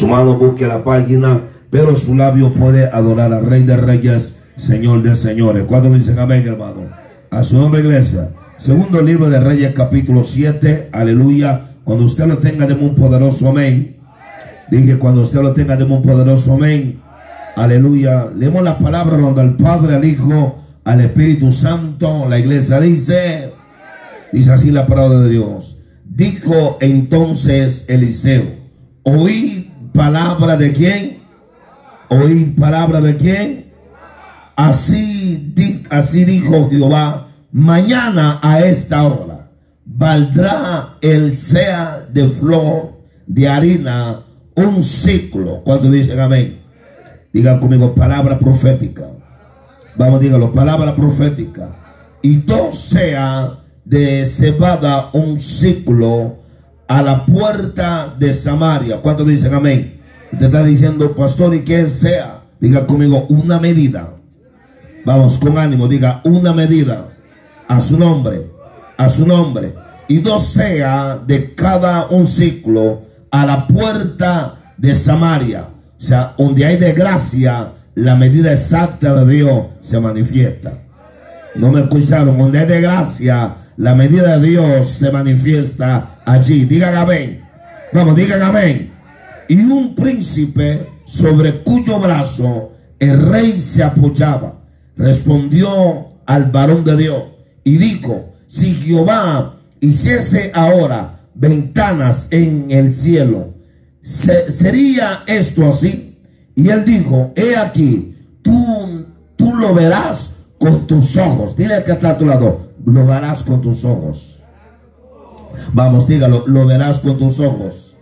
su mano busque la página, pero su labio puede adorar al Rey de Reyes, Señor de Señores. ¿Cuántos dicen amén, hermano? A su nombre, iglesia. Segundo libro de Reyes, capítulo 7. Aleluya. Cuando usted lo tenga, deme un poderoso amén. Dije, cuando usted lo tenga, deme un poderoso amén. Aleluya. Leemos la palabra donde al Padre, al Hijo, al Espíritu Santo. La iglesia dice, dice así la palabra de Dios. Dijo entonces Eliseo, oí palabra de quién? Oí palabra de quién? Así, así dijo Jehová, mañana a esta hora valdrá el sea de flor de harina un ciclo. Cuando dicen amén, digan conmigo palabra profética. Vamos, dígalo, palabra profética. Y todo sea de cebada un ciclo a la puerta de Samaria. ¿Cuántos dicen amén? Te está diciendo, pastor, y que sea, diga conmigo, una medida. Vamos, con ánimo, diga una medida a su nombre, a su nombre. Y dos sea de cada un ciclo a la puerta de Samaria. O sea, donde hay de gracia, la medida exacta de Dios se manifiesta. No me escucharon, donde hay de gracia, la medida de Dios se manifiesta allí. Digan amén. Vamos, digan amén. Y un príncipe sobre cuyo brazo el rey se apoyaba, respondió al varón de Dios y dijo, si Jehová hiciese ahora ventanas en el cielo, ¿sería esto así? Y él dijo, he aquí, tú, tú lo verás con tus ojos. Dile que está a tu lado, lo verás con tus ojos. Vamos, dígalo, lo verás con tus ojos.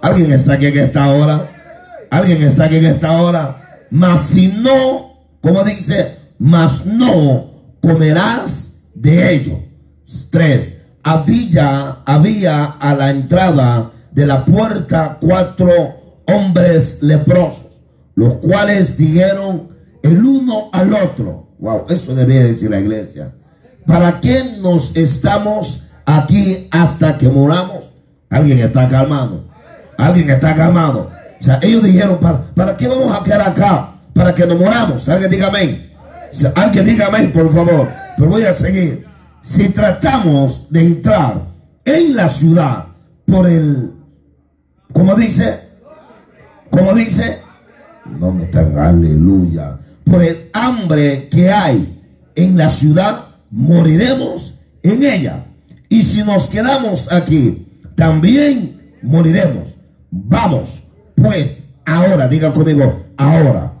¿Alguien está aquí en esta hora? ¿Alguien está aquí en esta hora? Mas si no, como dice, mas no comerás de ellos. Tres, había, había a la entrada de la puerta cuatro hombres leprosos, los cuales dijeron el uno al otro. Wow, eso debería decir la iglesia. ¿Para qué nos estamos aquí hasta que moramos? Alguien está calmado. Alguien está calmado. O sea, ellos dijeron, ¿para, ¿para qué vamos a quedar acá? Para que nos moramos. Alguien diga amén. alguien diga amén, por favor. Pero voy a seguir. Si tratamos de entrar en la ciudad por el, como dice, como dice, no me están, aleluya, por el hambre que hay en la ciudad, moriremos en ella. Y si nos quedamos aquí, también moriremos. Vamos, pues, ahora, diga conmigo, ahora.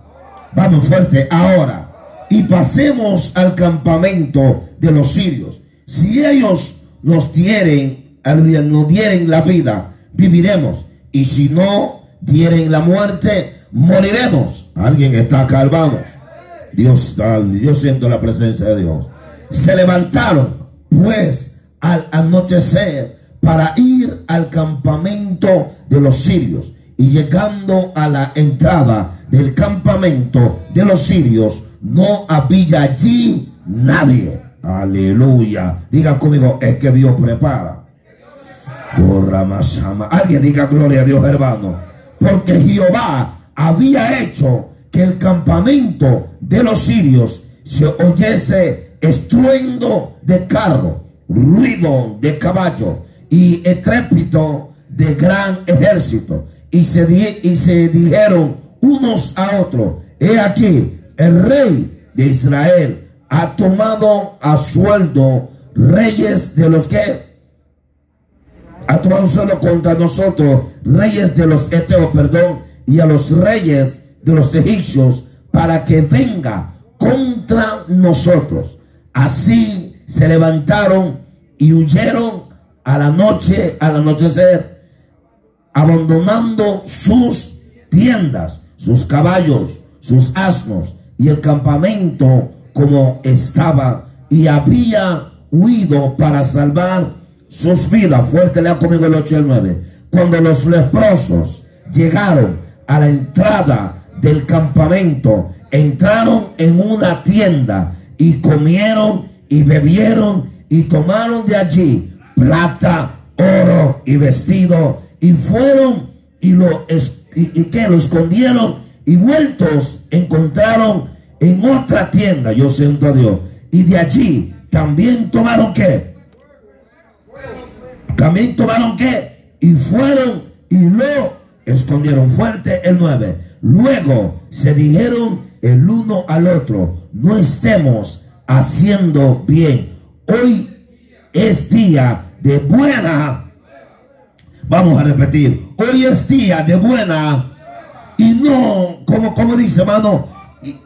Vamos fuerte, ahora y pasemos al campamento de los sirios. Si ellos nos dieren, nos dieren la vida, viviremos. Y si no dieren la muerte, moriremos. Alguien está calmado. Dios, yo siento la presencia de Dios. Se levantaron, pues, al anochecer para ir al campamento de los sirios. Y llegando a la entrada del campamento de los sirios, no había allí nadie. Aleluya. Diga conmigo, es que Dios prepara. Alguien diga gloria a Dios, hermano. Porque Jehová había hecho que el campamento de los sirios se oyese estruendo de carro, ruido de caballo y estrépito de gran ejército. Y se, y se dijeron unos a otros, he aquí, el rey de Israel ha tomado a sueldo reyes de los que ha tomado sueldo contra nosotros, reyes de los eteos, perdón, y a los reyes de los egipcios para que venga contra nosotros. Así se levantaron y huyeron a la noche, al anochecer, abandonando sus tiendas, sus caballos, sus asnos y el campamento como estaba y había huido para salvar sus vidas. Fuerte lea conmigo el 8 y el 9. Cuando los leprosos llegaron a la entrada del campamento, entraron en una tienda y comieron y bebieron y tomaron de allí plata, oro y vestido y fueron y lo y, y que escondieron y vueltos encontraron en otra tienda, yo siento a Dios, y de allí también tomaron qué? También tomaron qué? Y fueron y lo escondieron fuerte el 9. Luego se dijeron el uno al otro, no estemos haciendo bien. Hoy es día de buena. Vamos a repetir, hoy es día de buena. Y no, como, como dice hermano, y,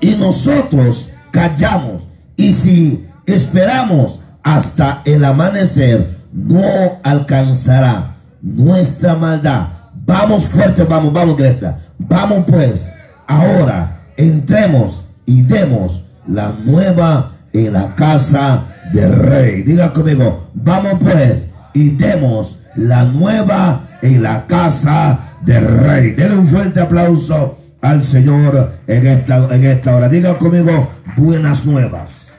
y nosotros callamos. Y si esperamos hasta el amanecer, no alcanzará nuestra maldad. Vamos fuerte, vamos, vamos, iglesia. Vamos pues, ahora entremos y demos la nueva en la casa del rey. Diga conmigo, vamos pues y demos la nueva en la casa del rey. Denle un fuerte aplauso al Señor en esta, en esta hora. Diga conmigo, buenas nuevas.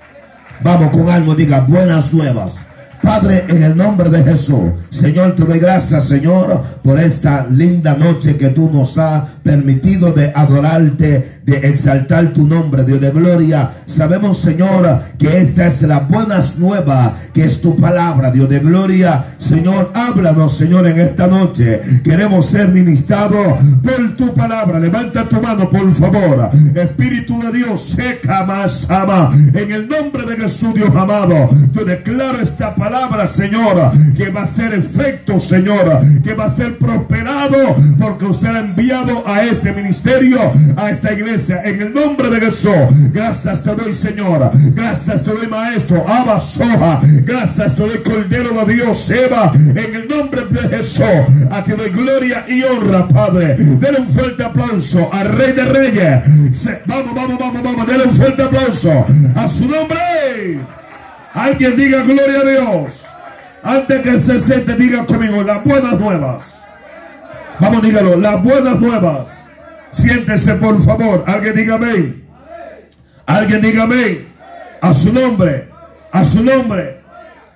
Vamos con algo, diga buenas nuevas. Padre, en el nombre de Jesús, Señor, te doy gracias, Señor, por esta linda noche que tú nos has permitido de adorarte, de exaltar tu nombre, Dios de gloria. Sabemos, Señor, que esta es la buenas nueva, que es tu palabra, Dios de gloria. Señor, háblanos, Señor, en esta noche. Queremos ser ministrados por tu palabra. Levanta tu mano, por favor. Espíritu de Dios, seca más ama. En el nombre de Jesús, Dios amado, yo declaro esta palabra, Señor, que va a ser efecto, Señor, que va a ser prosperado, porque usted ha enviado a este ministerio, a esta iglesia en el nombre de Jesús. Gracias te doy, Señor. Gracias te doy, Maestro. Abba Soja. Gracias te doy, Cordero de Dios. Eva. En el nombre de Jesús. A ti doy gloria y honra, Padre. Denle un fuerte aplauso al Rey de Reyes. Vamos, vamos, vamos, vamos. Denle un fuerte aplauso a su nombre. Alguien diga gloria a Dios. Antes que se siente, diga conmigo las buenas nuevas. Vamos, dígalo, las buenas nuevas. Siéntese, por favor. Alguien diga amén. Alguien diga amén. A su nombre. A su nombre.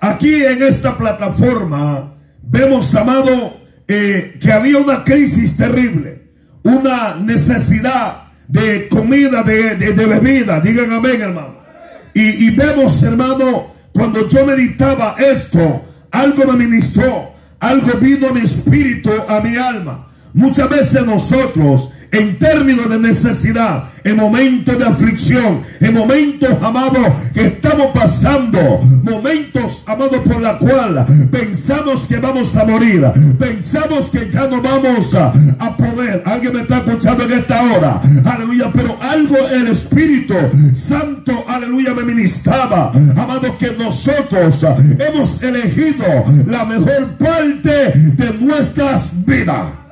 Aquí en esta plataforma vemos, amado, eh, que había una crisis terrible. Una necesidad de comida, de, de, bebida. Digan amén, hermano. Y, vemos, hermano, cuando yo meditaba esto, algo me ministró. Algo vino a mi espíritu, a mi alma. Muchas veces nosotros en términos de necesidad, en momentos de aflicción, en momentos, amados, que estamos pasando, momentos, amados, por la cual pensamos que vamos a morir, pensamos que ya no vamos a, a poder. Alguien me está escuchando en esta hora, aleluya, pero algo el Espíritu Santo, aleluya, me ministraba, amado, que nosotros hemos elegido la mejor parte de nuestras vidas.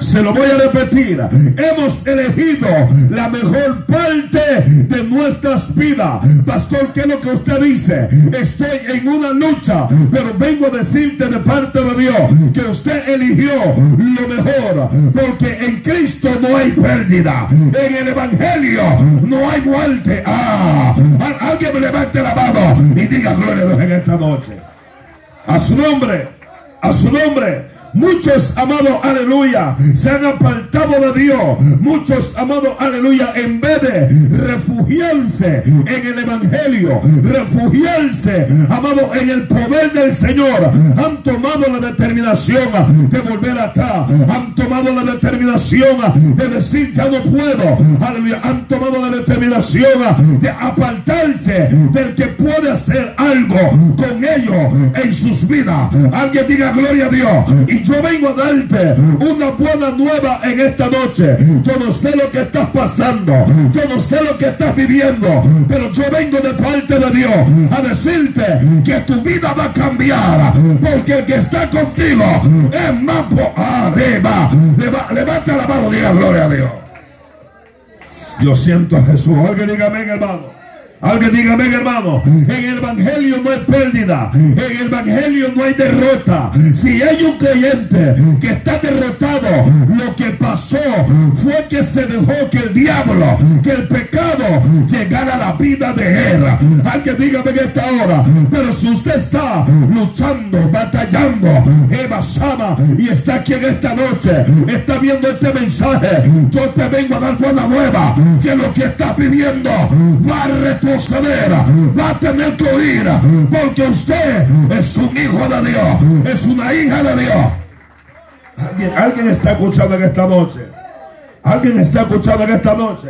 Se lo voy a repetir. Hemos elegido la mejor parte de nuestras vidas. Pastor, ¿qué es lo que usted dice? Estoy en una lucha, pero vengo a decirte de parte de Dios que usted eligió lo mejor. Porque en Cristo no hay pérdida. En el Evangelio no hay muerte. Ah, alguien me levante la mano y diga gloria a Dios en esta noche. A su nombre, a su nombre. Muchos, amados, aleluya, se han apartado de Dios. Muchos, amados, aleluya, en vez de refugiarse en el Evangelio, refugiarse, amado, en el poder del Señor, han tomado la determinación de volver atrás. Han tomado la determinación de decir, ya no puedo. Aleluya. Han tomado la determinación de apartarse del que puede hacer algo con ellos en sus vidas. Alguien diga gloria a Dios. Yo vengo a darte una buena nueva en esta noche. Yo no sé lo que estás pasando. Yo no sé lo que estás viviendo. Pero yo vengo de parte de Dios a decirte que tu vida va a cambiar. Porque el que está contigo es más arriba. Levanta la mano, diga gloria a Dios. Yo siento a Jesús. Alguien diga amén, hermano. Alguien dígame, hermano, en el Evangelio no hay pérdida, en el Evangelio no hay derrota. Si hay un creyente que está derrotado, lo que pasó fue que se dejó que el diablo, que el pecado llegara a la vida de él. Alguien dígame en esta hora, pero si usted está luchando, batallando, Eva Sama, y está aquí en esta noche, está viendo este mensaje, yo te vengo a dar buena nueva, que lo que está viviendo va a va a tener que oír, porque usted es un hijo de Dios, es una hija de Dios. Alguien, está escuchando en esta noche. Alguien está escuchando en esta noche.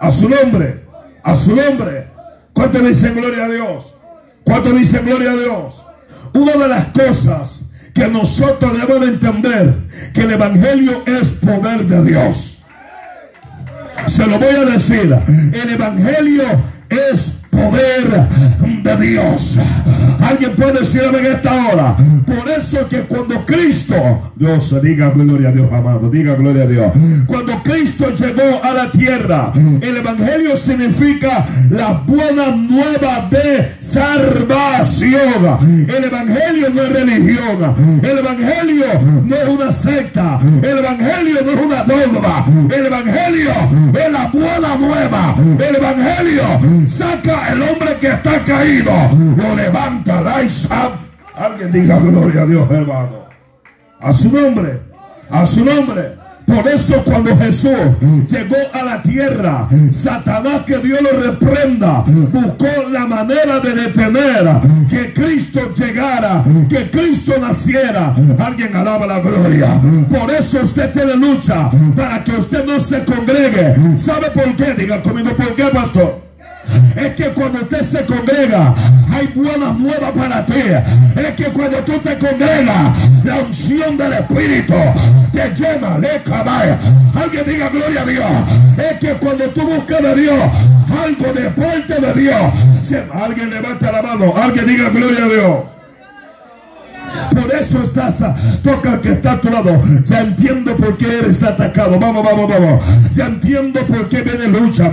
A su nombre, a su nombre. ¿Cuánto dicen gloria a Dios? ¿Cuánto dicen gloria a Dios? Una de las cosas que nosotros debemos de entender que el Evangelio es poder de Dios. Se lo voy a decir. El Evangelio es poder de Dios. Alguien puede decirme en esta hora. Por eso que cuando Cristo, Dios diga gloria a Dios, amado, diga gloria a Dios. Cuando Cristo llegó a la tierra, el evangelio significa la buena nueva de salvación. El evangelio no es religión. El evangelio no es una secta. El evangelio no es una dogma. El evangelio es la buena nueva. El evangelio saca el hombre que está caído, lo levanta, la Alguien diga gloria a Dios, hermano. A su nombre, a su nombre. Por eso cuando Jesús llegó a la tierra, Satanás que Dios lo reprenda, buscó la manera de detener que Cristo llegara, que Cristo naciera. Alguien alaba la gloria. Por eso usted tiene lucha para que usted no se congregue. ¿Sabe por qué? Diga conmigo, ¿por qué, pastor? Es que cuando usted se congrega, hay buenas nuevas para ti. Es que cuando tú te congregas, la unción del Espíritu te llena, le cabaya. Alguien diga gloria a Dios. Es que cuando tú buscas de Dios, algo de parte de Dios, alguien levanta la mano, alguien diga gloria a Dios. Por eso estás, toca que está a tu lado. Ya entiendo por qué eres atacado. Vamos, vamos, vamos. Ya entiendo por qué viene lucha.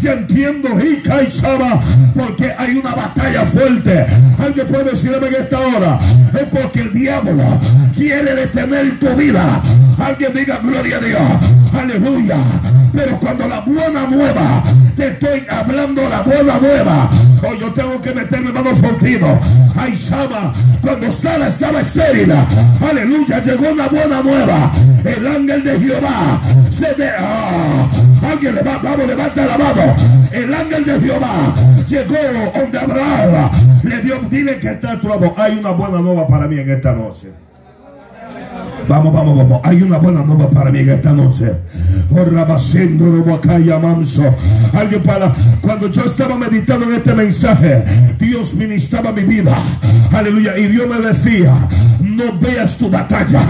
Ya entiendo, Shaba, porque hay una batalla fuerte. Alguien puede decirme en esta hora. Es porque el diablo quiere detener tu vida. Alguien diga gloria a Dios. Aleluya. Pero cuando la buena nueva, te estoy hablando la buena nueva. Hoy yo tengo que meterme hermano Fortino. Ay, cuando Sara estaba estéril, aleluya, llegó una buena nueva. El ángel de Jehová se de. Ah, alguien le va, vamos, levanta la mano. El ángel de Jehová llegó donde Abraham le dio, dile que está actuado. Hay una buena nueva para mí en esta noche. Vamos, vamos, vamos. Hay una buena nueva para mí esta noche. manso. Alguien para. Cuando yo estaba meditando en este mensaje, Dios ministraba mi vida. Aleluya. Y Dios me decía: No veas tu batalla.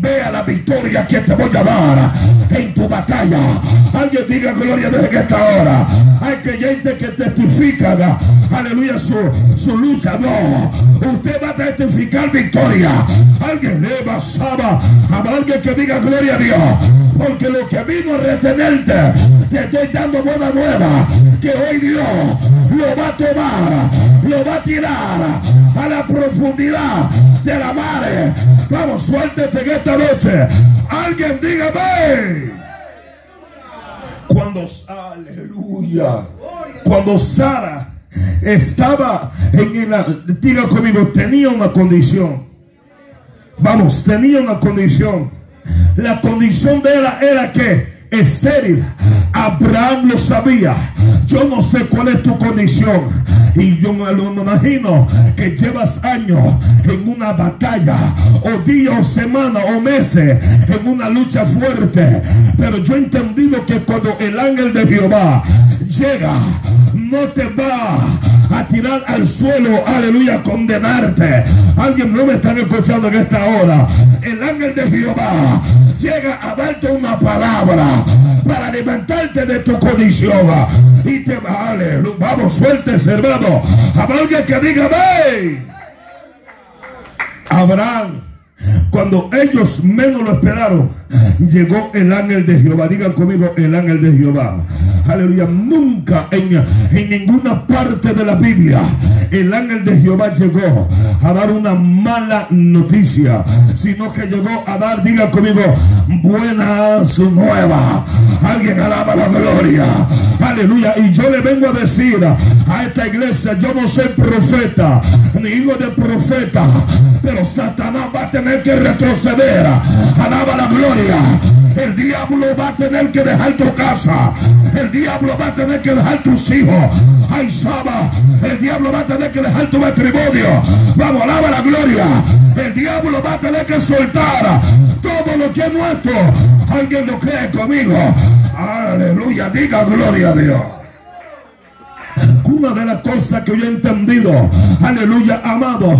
Vea la victoria que te voy a dar en tu batalla. Alguien diga gloria en esta hora. Hay que gente que testifica. Aleluya. Su, su lucha. No. Usted va a testificar victoria. Alguien le va a Habrá alguien que diga gloria a Dios. Porque lo que vino a retenerte, te estoy dando buena nueva. Que hoy Dios lo va a tomar, lo va a tirar a la profundidad de la mar. Vamos, suéltete en esta noche. Alguien dígame. Cuando, aleluya, cuando Sara estaba en el, diga conmigo, tenía una condición. Vamos, tenía una condición. La condición de ella era que estéril. Abraham lo sabía. Yo no sé cuál es tu condición. Y yo me lo imagino que llevas años en una batalla, o días, o semanas, o meses, en una lucha fuerte. Pero yo he entendido que cuando el ángel de Jehová llega, no te va a tirar al suelo, aleluya, condenarte. Alguien no me está escuchando en esta hora. El ángel de Jehová llega a darte una palabra para levantarte de tu condición. Y te vale, vamos, suelte, hermano. Habrá alguien que diga, ve. Abraham Cuando ellos menos lo esperaron, llegó el ángel de Jehová. Digan conmigo, el ángel de Jehová. Aleluya. Nunca en, en ninguna parte de la Biblia el ángel de Jehová llegó a dar una mala noticia, sino que llegó a dar, diga conmigo, buenas nuevas. Alguien alaba la gloria. Aleluya. Y yo le vengo a decir a esta iglesia, yo no soy profeta, ni hijo de profeta, pero Satanás va a tener que retroceder. Alaba la gloria. El diablo va a tener que dejar tu casa. El diablo va a tener que dejar tus hijos. Ay, Saba. El diablo va a tener que dejar tu matrimonio. Vamos, alaba la gloria. El diablo va a tener que soltar todo lo que es nuestro. Alguien lo cree conmigo. Aleluya. Diga gloria a Dios. Una de las cosas que yo he entendido, aleluya, amado,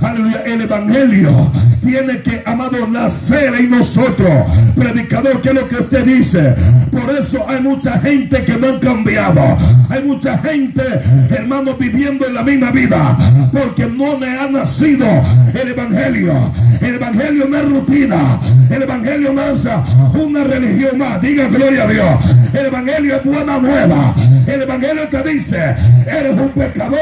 aleluya, el evangelio tiene que, amado, nacer en nosotros. Predicador, ¿qué es lo que usted dice? Por eso hay mucha gente que no han cambiado. Hay mucha gente, hermano, viviendo en la misma vida. Porque no le ha nacido el evangelio. El evangelio no es rutina. El evangelio no es una religión más. Diga gloria a Dios. El evangelio es buena nueva. El evangelio te dice, eres un pecador,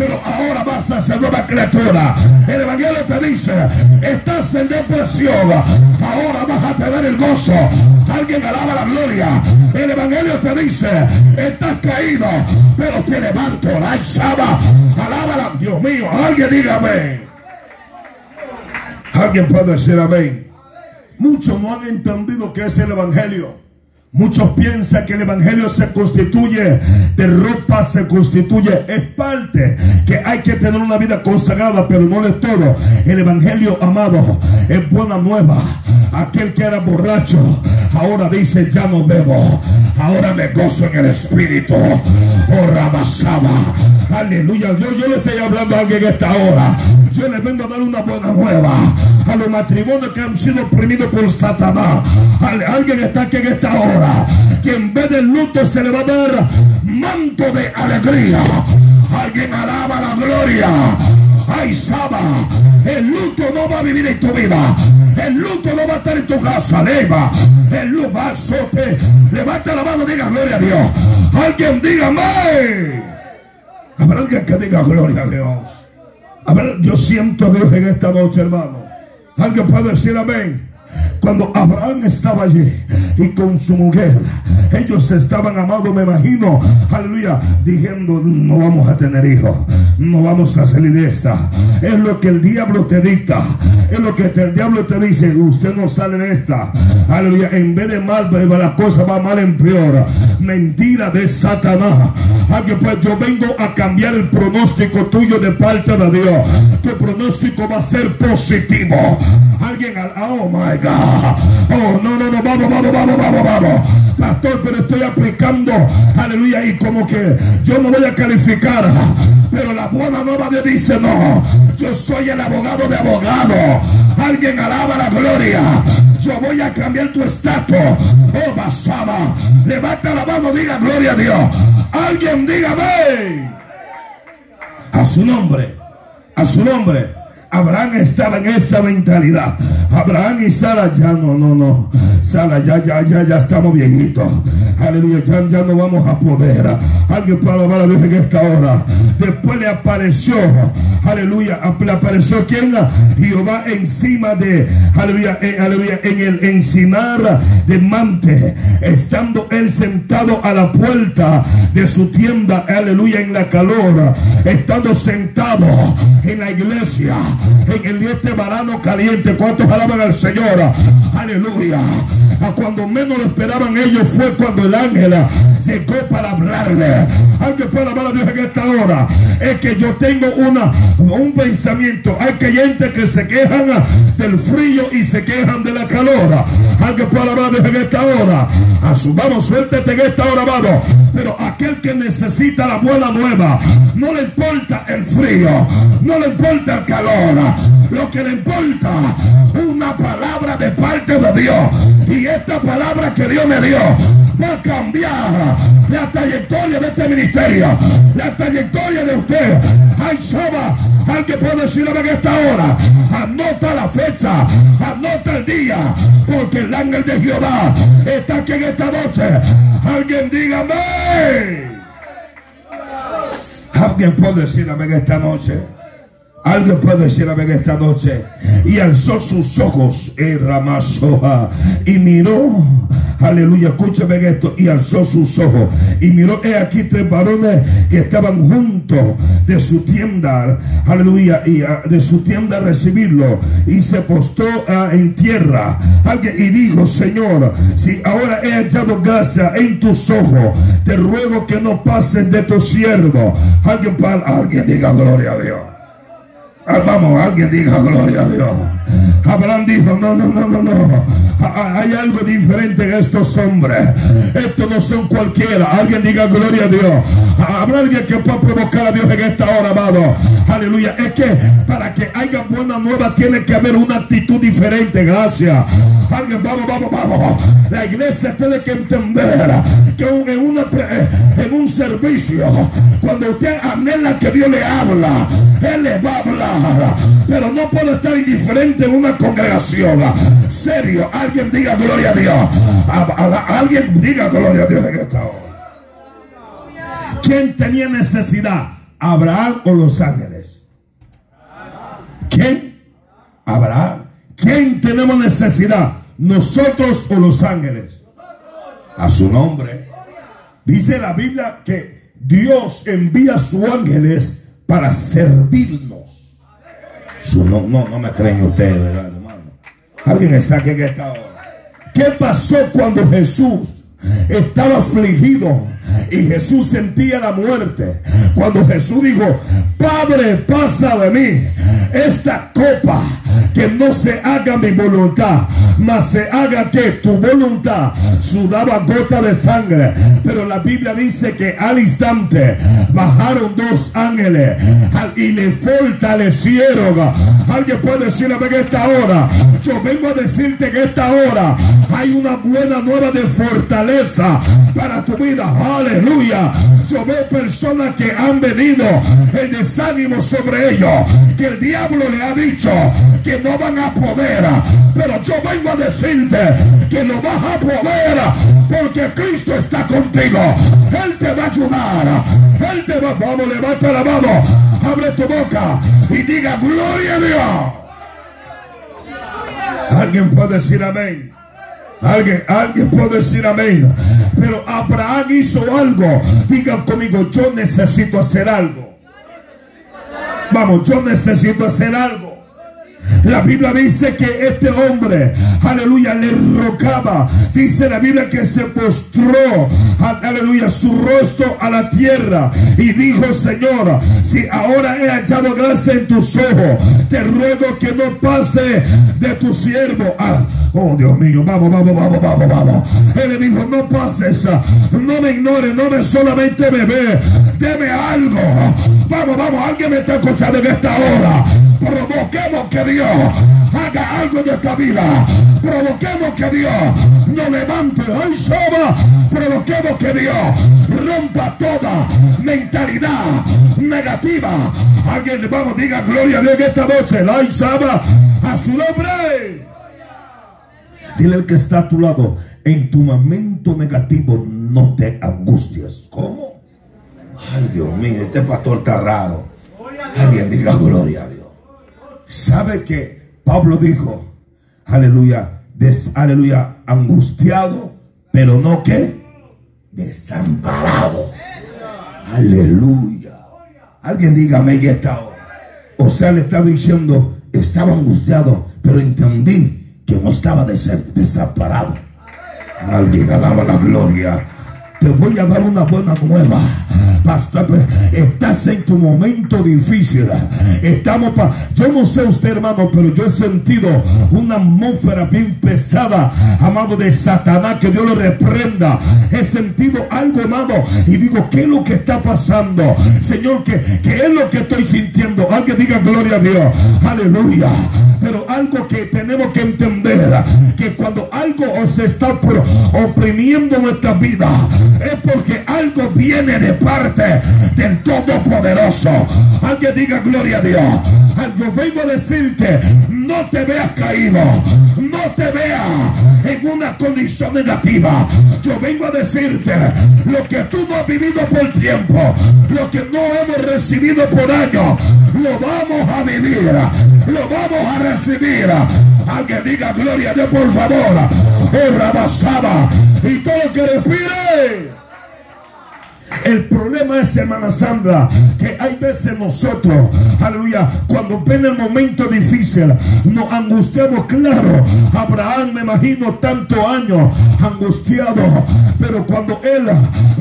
pero ahora vas a ser nueva criatura. El evangelio te dice, estás en depresión, ahora vas a tener el gozo. Alguien alaba la gloria. El evangelio te dice, estás caído, pero te levanto. La alaba, alábala. Dios mío, alguien dígame. Alguien puede decir amén. Muchos no han entendido qué es el evangelio. Muchos piensan que el Evangelio se constituye de ropa, se constituye, es parte que hay que tener una vida consagrada, pero no es todo. El Evangelio, amado, es buena nueva. Aquel que era borracho, ahora dice, ya no bebo, ahora me gozo en el Espíritu. Oh, Rabasaba. Aleluya. Yo, yo le estoy hablando a alguien esta hora. Yo le vengo a dar una buena nueva a los matrimonios que han sido oprimidos por Satanás. Alguien está aquí en esta hora que en vez del luto se le va a dar manto de alegría. Alguien alaba la gloria. Ay, Saba, el luto no va a vivir en tu vida. El luto no va a estar en tu casa. Leva, el luto va a. Levanta la mano, diga gloria a Dios. Alguien diga amén. Habrá alguien que diga gloria a Dios. A ver, yo siento a Dios en esta noche, hermano. Alguien puede decir amén. Cuando Abraham estaba allí y con su mujer, ellos estaban amados, me imagino, aleluya, diciendo, no vamos a tener hijos, no vamos a salir de esta. Es lo que el diablo te dicta, es lo que el diablo te dice, usted no sale de esta. Aleluya, en vez de mal, la cosa va mal en peor. Mentira de Satanás. Alguien pues yo vengo a cambiar el pronóstico tuyo de parte de Dios. Tu pronóstico va a ser positivo. Alguien, oh my Oh, no, no, no, vamos, vamos, vamos, vamos, vamos. Pastor, pero estoy aplicando, aleluya, y como que yo no voy a calificar. Pero la buena nueva de dice, no, yo soy el abogado de abogado. Alguien alaba la gloria. Yo voy a cambiar tu estatus. Oh, basaba. Levanta la mano, diga gloria a Dios. Alguien dígame. A su nombre. A su nombre. Abraham estaba en esa mentalidad. Abraham y Sara ya no, no, no. Sara ya, ya, ya, ya estamos viejitos. Aleluya, ya, ya no vamos a poder. Alguien puede alabar a Dios en esta hora. Después le apareció, aleluya, le apareció quien? Jehová encima de, aleluya, en, eh, aleluya, en el encinar de Mante, estando él sentado a la puerta de su tienda, aleluya, en la calor, estando sentado en la iglesia en el día este varano caliente. ¿Cuántos alaban al Señor? Aleluya. A cuando menos lo esperaban ellos fue cuando el ángel llegó para hablarle. Alguien puede alabar a Dios en esta hora. Es que yo tengo una, un pensamiento. Hay gente que se quejan del frío y se quejan de la calor. Alguien puede alabar a Dios en esta hora. Asumamos, suéltete en esta hora, amado. Pero aquel que necesita la buena nueva, no le importa el frío, no le importa el calor. Lo que le importa, una palabra de parte de Dios. Y esta palabra que Dios me dio va a cambiar la trayectoria de este ministerio, la trayectoria de usted. Ay, Saba, alguien puede decirlo en esta hora. Anota la fecha, anota el día, porque el ángel de Jehová está aquí en esta noche. Alguien dígame. Alguien puede decir amén esta noche. Alguien puede decir amén esta noche. Y alzó sus ojos y miró. Aleluya, escúchame esto. Y alzó sus ojos y miró. He aquí tres varones que estaban juntos de su tienda. Aleluya, y ah, de su tienda a recibirlo. Y se postó ah, en tierra. Alguien y dijo, Señor, si ahora he hallado gracia en tus ojos, te ruego que no pases de tu siervo. Alguien, alguien diga gloria a Dios. Vamos, alguien diga gloria a Dios. Abraham dijo, no, no, no, no, no. Hay algo diferente en estos hombres. Estos no son cualquiera. Alguien diga gloria a Dios. Habrá alguien que pueda provocar a Dios en esta hora, amado. Aleluya. Es que para que haya buena nueva tiene que haber una actitud diferente. Gracias. Alguien, vamos, vamos, vamos. La iglesia tiene que entender que en, una, en un servicio, cuando usted anhela que Dios le habla, Él le va a hablar. Pero no puede estar indiferente en una congregación. Serio, alguien diga gloria a Dios. alguien diga gloria a Dios en. ¿Quién tenía necesidad? ¿Abraham o los ángeles? ¿Quién? Abraham. ¿Quién tenemos necesidad? ¿Nosotros o los ángeles? A su nombre. Dice la Biblia que Dios envía a sus ángeles para servirnos. No, no me creen ustedes, ¿verdad, hermano? Alguien está aquí en esta hora. ¿Qué pasó cuando Jesús estaba afligido y Jesús sentía la muerte. Cuando Jesús dijo, Padre, pasa de mí esta copa, que no se haga mi voluntad, mas se haga que tu voluntad sudaba gota de sangre. Pero la Biblia dice que al instante bajaron dos ángeles y le fortalecieron. Alguien puede decir en esta hora, yo vengo a decirte que esta hora hay una buena nueva de fortaleza para tu vida. Aleluya. Yo veo personas que han venido el desánimo sobre ellos. Que el diablo le ha dicho que no van a poder. Pero yo vengo a decirte que lo vas a poder. Porque Cristo está contigo. Él te va a ayudar. Él te va. Vamos, levanta la mano. Abre tu boca y diga gloria a Dios. Alguien puede decir amén. Alguien, alguien puede decir amén. Pero Abraham hizo algo. Digan conmigo, yo necesito hacer algo. Vamos, yo necesito hacer algo. La Biblia dice que este hombre, aleluya, le rocaba. Dice la Biblia que se postró, aleluya, su rostro a la tierra y dijo, Señor, si ahora he hallado gracia en tus ojos, te ruego que no pase de tu siervo. Ah, oh Dios mío, vamos, vamos, vamos, vamos, vamos. Él le dijo, no pases, no me ignores, no me solamente me ve, deme algo. Vamos, vamos, alguien me está escuchando en esta hora. Provoquemos que Dios haga algo de esta vida. Provoquemos que Dios nos levante. Ay, Saba. Provoquemos que Dios rompa toda mentalidad negativa. Alguien, vamos, diga gloria a Dios en esta noche. Ay, Saba. A su nombre. Dile al que está a tu lado, en tu momento negativo no te angustias. ¿Cómo? Ay, Dios mío, este pastor está raro. Alguien diga gloria a Dios. ¿Sabe que Pablo dijo, aleluya, aleluya, angustiado, pero no que desamparado? Aleluya. Alguien dígame que está O sea, le está diciendo, estaba angustiado, pero entendí que no estaba desamparado. Alguien alaba la gloria te voy a dar una buena nueva. Pastor, estás en tu momento difícil. Estamos pa yo no sé usted, hermano, pero yo he sentido una atmósfera bien pesada, amado de Satanás, que Dios lo reprenda. He sentido algo, hermano, y digo, ¿qué es lo que está pasando? Señor, ¿qué, es lo que estoy sintiendo? Alguien diga gloria a Dios. Aleluya. Pero algo que tenemos que entender, que cuando algo se está oprimiendo nuestra vida, es porque algo viene de parte del Todopoderoso. Alguien diga gloria a Dios. Yo vengo a decirte, no te veas caído, no te veas en una condición negativa. Yo vengo a decirte, lo que tú no has vivido por tiempo, lo que no hemos recibido por años, lo vamos a vivir, lo vamos a recibir. Alguien diga gloria a Dios, por favor. Oh. Y todo que respire. El problema es, hermana Sandra, que hay veces nosotros, aleluya, cuando ven el momento difícil, nos angustiamos, claro. Abraham, me imagino, tantos años angustiado, pero cuando él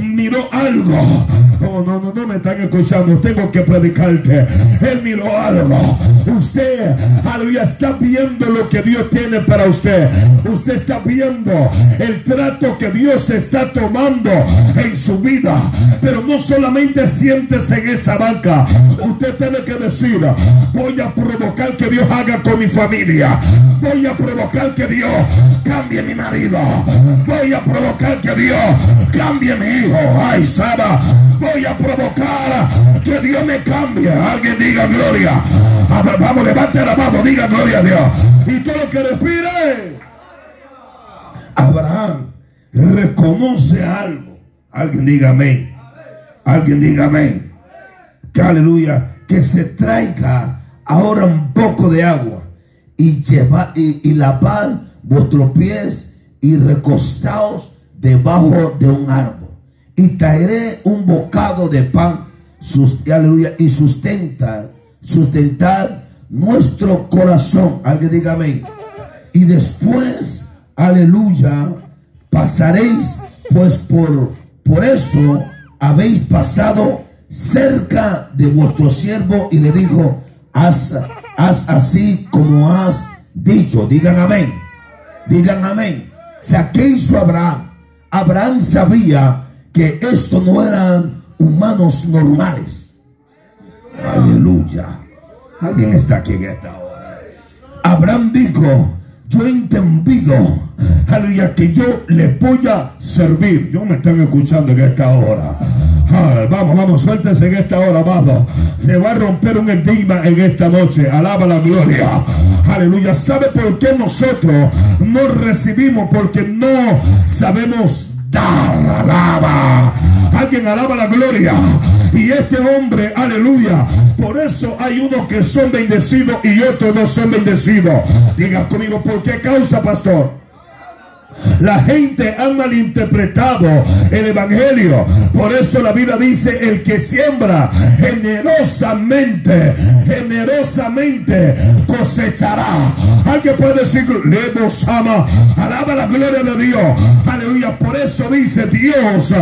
miró algo, oh, no, no, no me están escuchando, tengo que predicarte. Él miró algo. Usted, aleluya, está viendo lo que Dios tiene para usted. Usted está viendo el trato que Dios está tomando en su vida. Pero no solamente siéntese en esa banca. Usted tiene que decir, voy a provocar que Dios haga con mi familia. Voy a provocar que Dios cambie mi marido. Voy a provocar que Dios cambie mi hijo. Ay, Saba. Voy a provocar que Dios me cambie. Alguien diga gloria. vamos, levante la mano, diga gloria a Dios. Y todo lo que respire. Abraham reconoce algo. Alguien diga amén. Alguien diga amén. Que aleluya. Que se traiga ahora un poco de agua y, lleva, y, y lavar vuestros pies y recostaos debajo de un árbol. Y traeré un bocado de pan aleluya, y sustentar, sustentar nuestro corazón. Alguien diga amén. Y después, aleluya, pasaréis pues por, por eso habéis pasado cerca de vuestro siervo y le dijo, haz, haz así como has dicho. Digan amén. Digan amén. O sea, ¿qué hizo Abraham? Abraham sabía que esto no eran humanos normales. Aleluya. Alguien está aquí en esta hora. Abraham dijo, yo he entendido, aleluya, que yo le voy a servir. Yo me están escuchando en esta hora. Ah, vamos, vamos, suéltese en esta hora, amado. Se va a romper un enigma en esta noche. Alaba la gloria. Aleluya. ¿Sabe por qué nosotros no recibimos? Porque no sabemos Alaba. Alguien alaba la gloria. Y este hombre, aleluya. Por eso hay unos que son bendecidos y otros no son bendecidos. Diga conmigo, ¿por qué causa, pastor? La gente ha malinterpretado el Evangelio. Por eso la Biblia dice, el que siembra generosamente, generosamente cosechará. Alguien puede decir, Lemos ama, alaba la gloria de Dios. Aleluya. Por eso dice, Dios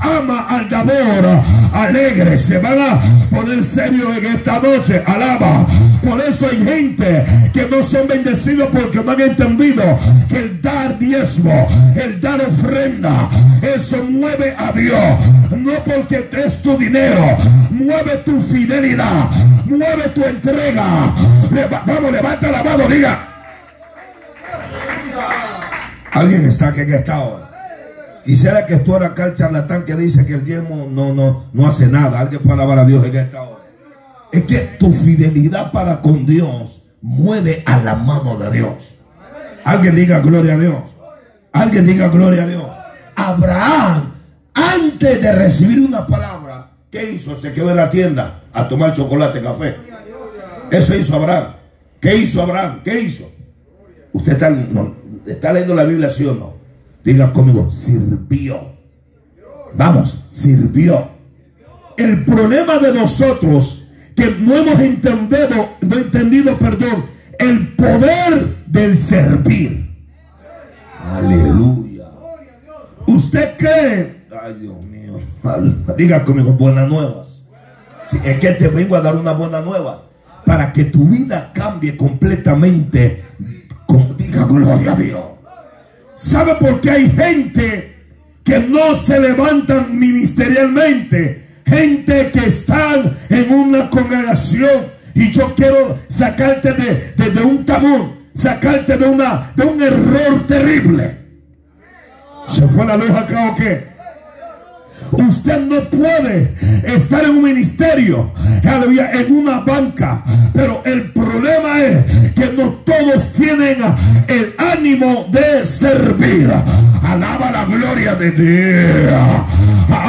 ama al dador alegre. Se van a poner serio en esta noche. Alaba. Por eso hay gente que no son bendecidos porque no han entendido que el dar diezmo, el dar ofrenda, eso mueve a Dios. No porque es tu dinero, mueve tu fidelidad, mueve tu entrega. vamos, levanta la mano, diga. Alguien está aquí en esta hora. Quisiera que tú acá el charlatán que dice que el diezmo no, no, no hace nada. Alguien puede alabar a Dios en esta hora es que tu fidelidad para con Dios mueve a la mano de Dios. Alguien diga gloria a Dios. Alguien diga gloria a Dios. Abraham, antes de recibir una palabra, ¿qué hizo? Se quedó en la tienda a tomar chocolate, café. Eso hizo Abraham. ¿Qué hizo Abraham? ¿Qué hizo? Usted está, leyendo la Biblia, ¿sí o no? Diga conmigo, sirvió. Vamos, sirvió. El problema de nosotros que no hemos entendido, no entendido, perdón, el poder del servir. Aleluya. ¿Usted cree? Ay, Dios mío. Diga conmigo, buenas nuevas. es que te vengo a dar una buena nueva. Para que tu vida cambie completamente. diga gloria a Dios. ¿Sabe por qué hay gente que no se levantan ministerialmente? Gente que están en una congregación. Y yo quiero sacarte de, de, un tabú. Sacarte de, una, de un error terrible. ¿Se fue la luz acá o qué? Usted no puede estar en un ministerio, en una banca. Pero el problema es que no todos tienen el ánimo de servir. Alaba la gloria de Dios.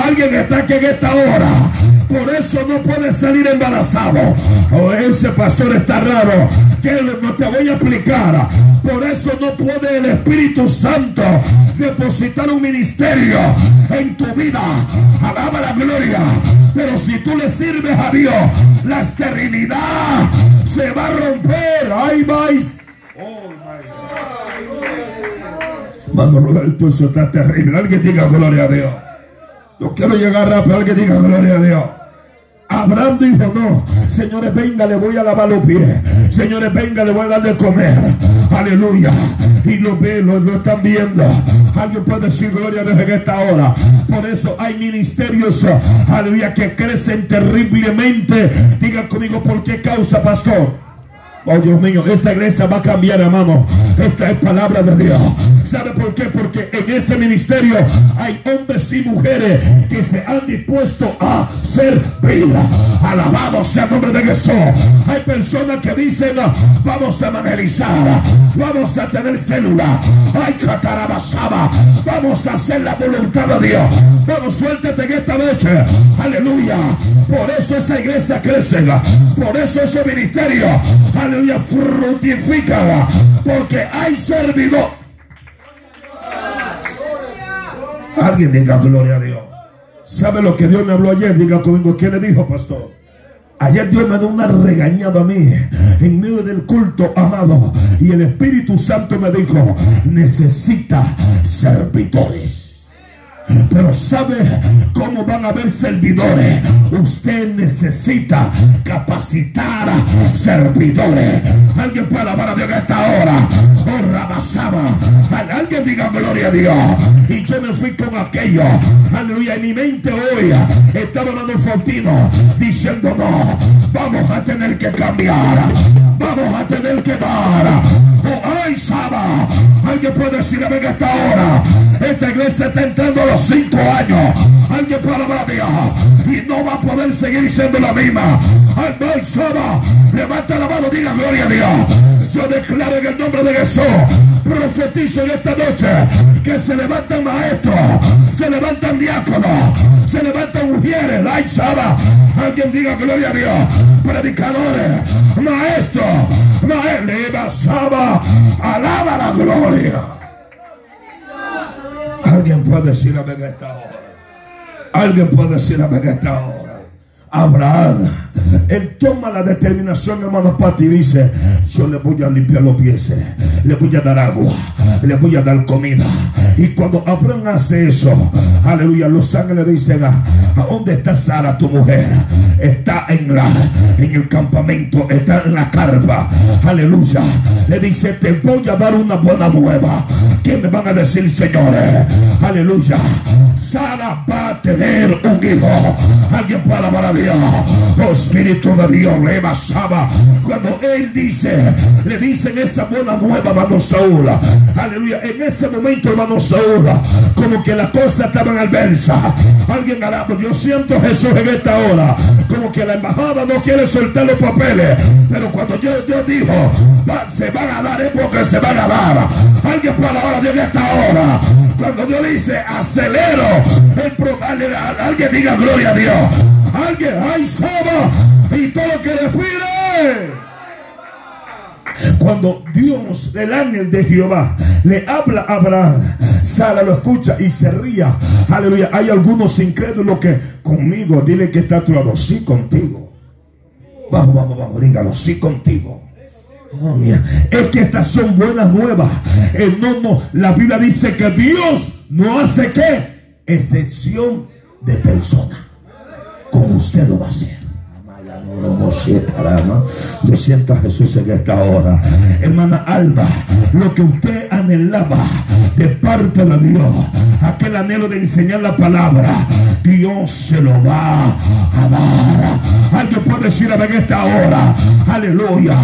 Alguien está aquí en esta hora. Por eso no puede salir embarazado. Oh, ese pastor está raro. Que no te voy a explicar. Por eso no puede el Espíritu Santo depositar un ministerio en tu vida. Alaba la gloria. Pero si tú le sirves a Dios, la esterilidad se va a romper. Ahí vais. Oh my Mano Roberto, eso está terrible. Alguien diga gloria a Dios. Yo quiero llegar rápido. Alguien diga gloria a Dios. Abraham dijo, no, señores, venga, le voy a lavar los pies. Señores, venga, le voy a dar de comer. Aleluya. Y lo ve, lo, están viendo. Alguien puede decir gloria desde esta hora. Por eso hay ministerios, aleluya, que crecen terriblemente. Diga conmigo, ¿por qué causa, pastor? Oh Dios mío, esta iglesia va a cambiar, hermano. Esta es palabra de Dios. ¿Sabe por qué? Porque en ese ministerio hay hombres y mujeres que se han dispuesto a servir. Alabado sea el nombre de Jesús. Hay personas que dicen, vamos a evangelizar, vamos a tener célula. Ay, catarabasaba, vamos a hacer la voluntad de Dios. Vamos, suéltate en esta noche. Aleluya. Por eso esa iglesia crece. Por eso ese ministerio. Aleluya aleluya, frutifica, porque hay servidor. Alguien diga gloria a Dios. ¿Sabe lo que Dios me habló ayer? Diga conmigo, ¿qué le dijo, pastor? Ayer Dios me dio una regañada a mí en medio del culto, amado. Y el Espíritu Santo me dijo, necesita servidores. Pero ¿sabe cómo van a haber servidores? Usted necesita capacitar servidores. Alguien puede alabar a Dios en esta hora. Oh, Rabasaba. Alguien diga gloria a Dios. Y yo me fui con aquello. Aleluya. En mi mente hoy estaba dando fortino diciendo no. Vamos a tener que cambiar. Vamos a tener que dar. Oh, ay, Saba. Alguien puede decir a esta hora. Esta iglesia está entrando a los cinco años. Alguien puede hablar a Dios. Y no va a poder seguir siendo la misma. Ay, Saba. Levanta la mano, diga gloria a Dios. Yo declaro en el nombre de Jesús. Profetizo en esta noche que se levantan maestros, se levantan diáconos, se levantan mujeres. Ay, Saba. Alguien diga gloria a Dios. Predicadores, maestros, maestros, Saba. Alaba la gloria. Alguien puede decir a esta hora. Alguien puede decir a esta hora. Abraham, él toma la determinación, hermano Pati, y dice: Yo le voy a limpiar los pies, le voy a dar agua, le voy a dar comida. Y cuando Abraham hace eso, aleluya, los ángeles dicen: ¿A dónde está Sara, tu mujer? Está en, la, en el campamento, está en la carpa, aleluya. Le dice: Te voy a dar una buena nueva. ¿Qué me van a decir, señores? Aleluya. Sara va a tener un hijo. Alguien puede alabar a Dios. Oh Espíritu de Dios le basaba. Cuando él dice, le dicen esa buena nueva, hermano Saúl. Aleluya. En ese momento, hermano Saúl, como que la cosa estaba en albersa. Alguien hará, yo siento Jesús en esta hora. Como que la embajada no quiere soltar los papeles. Pero cuando Dios, Dios dijo, se van a dar es porque se van a dar. Alguien para ahora Dios en esta hora. Cuando Dios dice acelero, el, alguien diga gloria a Dios. Alguien, ay, Saba, y todo que respire. Cuando Dios, el ángel de Jehová, le habla a Abraham, Sara lo escucha y se ría. Aleluya. Hay algunos incrédulos que conmigo, dile que está a tu lado, sí contigo. Vamos, vamos, vamos, dígalo, sí contigo. Es que estas son buenas nuevas. no, no, la Biblia dice que Dios no hace qué excepción de persona. Como usted lo va a hacer. Yo siento a Jesús en esta hora. Hermana Alba, lo que usted anhelaba de parte de Dios, aquel anhelo de enseñar la palabra, Dios se lo va a dar. Alguien puede decir en esta hora, aleluya.